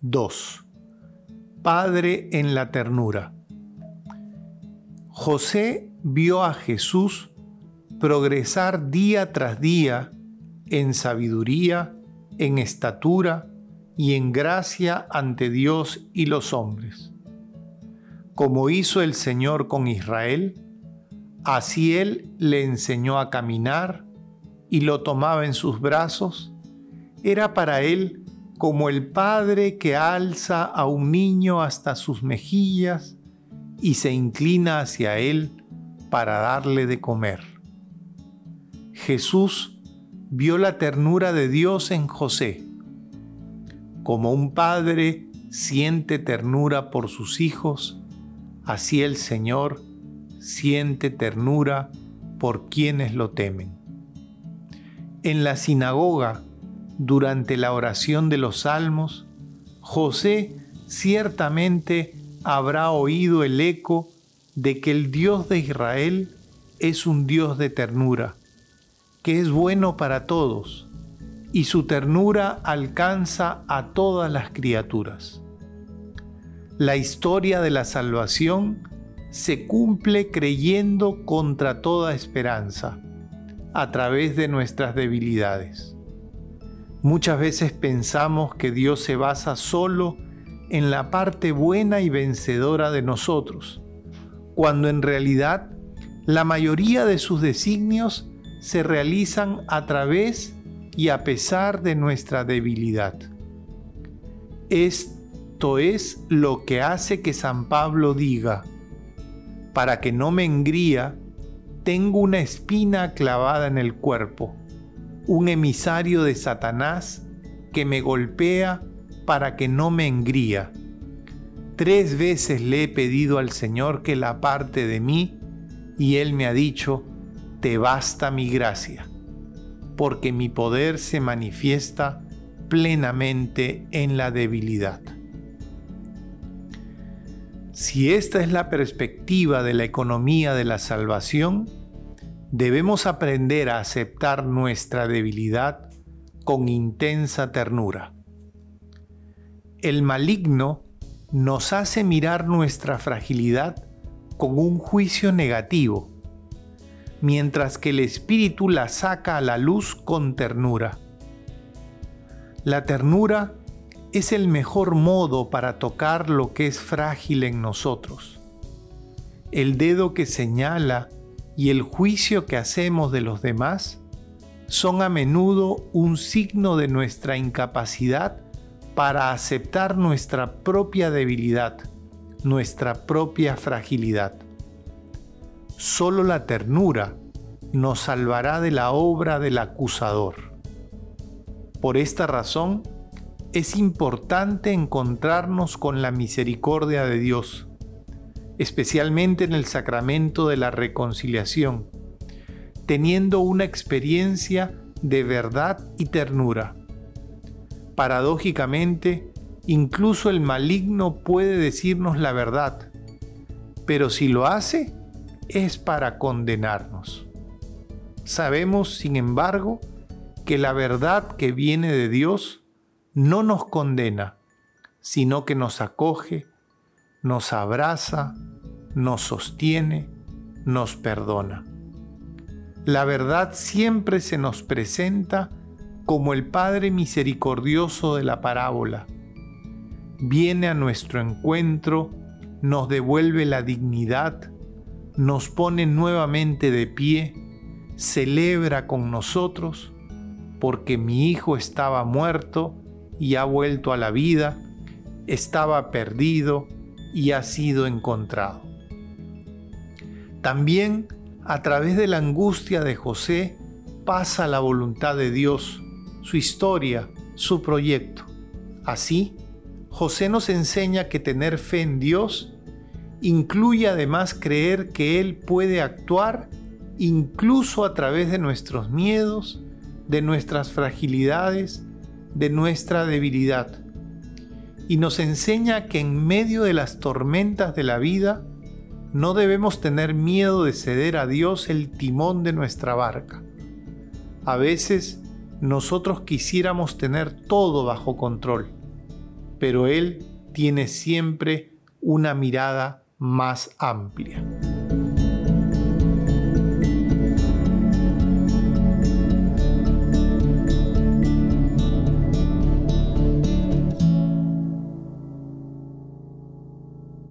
2. Padre en la ternura. José vio a Jesús progresar día tras día en sabiduría, en estatura y en gracia ante Dios y los hombres. Como hizo el Señor con Israel, así Él le enseñó a caminar y lo tomaba en sus brazos, era para Él como el padre que alza a un niño hasta sus mejillas y se inclina hacia él para darle de comer. Jesús vio la ternura de Dios en José. Como un padre siente ternura por sus hijos, así el Señor siente ternura por quienes lo temen. En la sinagoga, durante la oración de los salmos, José ciertamente habrá oído el eco de que el Dios de Israel es un Dios de ternura, que es bueno para todos, y su ternura alcanza a todas las criaturas. La historia de la salvación se cumple creyendo contra toda esperanza, a través de nuestras debilidades. Muchas veces pensamos que Dios se basa solo en la parte buena y vencedora de nosotros, cuando en realidad la mayoría de sus designios se realizan a través y a pesar de nuestra debilidad. Esto es lo que hace que San Pablo diga, para que no me engría, tengo una espina clavada en el cuerpo un emisario de Satanás que me golpea para que no me engría. Tres veces le he pedido al Señor que la aparte de mí y Él me ha dicho, te basta mi gracia, porque mi poder se manifiesta plenamente en la debilidad. Si esta es la perspectiva de la economía de la salvación, debemos aprender a aceptar nuestra debilidad con intensa ternura. El maligno nos hace mirar nuestra fragilidad con un juicio negativo, mientras que el Espíritu la saca a la luz con ternura. La ternura es el mejor modo para tocar lo que es frágil en nosotros. El dedo que señala y el juicio que hacemos de los demás son a menudo un signo de nuestra incapacidad para aceptar nuestra propia debilidad, nuestra propia fragilidad. Solo la ternura nos salvará de la obra del acusador. Por esta razón, es importante encontrarnos con la misericordia de Dios especialmente en el sacramento de la reconciliación, teniendo una experiencia de verdad y ternura. Paradójicamente, incluso el maligno puede decirnos la verdad, pero si lo hace, es para condenarnos. Sabemos, sin embargo, que la verdad que viene de Dios no nos condena, sino que nos acoge, nos abraza, nos sostiene, nos perdona. La verdad siempre se nos presenta como el Padre misericordioso de la parábola. Viene a nuestro encuentro, nos devuelve la dignidad, nos pone nuevamente de pie, celebra con nosotros, porque mi hijo estaba muerto y ha vuelto a la vida, estaba perdido y ha sido encontrado. También a través de la angustia de José pasa la voluntad de Dios, su historia, su proyecto. Así, José nos enseña que tener fe en Dios incluye además creer que Él puede actuar incluso a través de nuestros miedos, de nuestras fragilidades, de nuestra debilidad y nos enseña que en medio de las tormentas de la vida no debemos tener miedo de ceder a Dios el timón de nuestra barca. A veces nosotros quisiéramos tener todo bajo control, pero Él tiene siempre una mirada más amplia.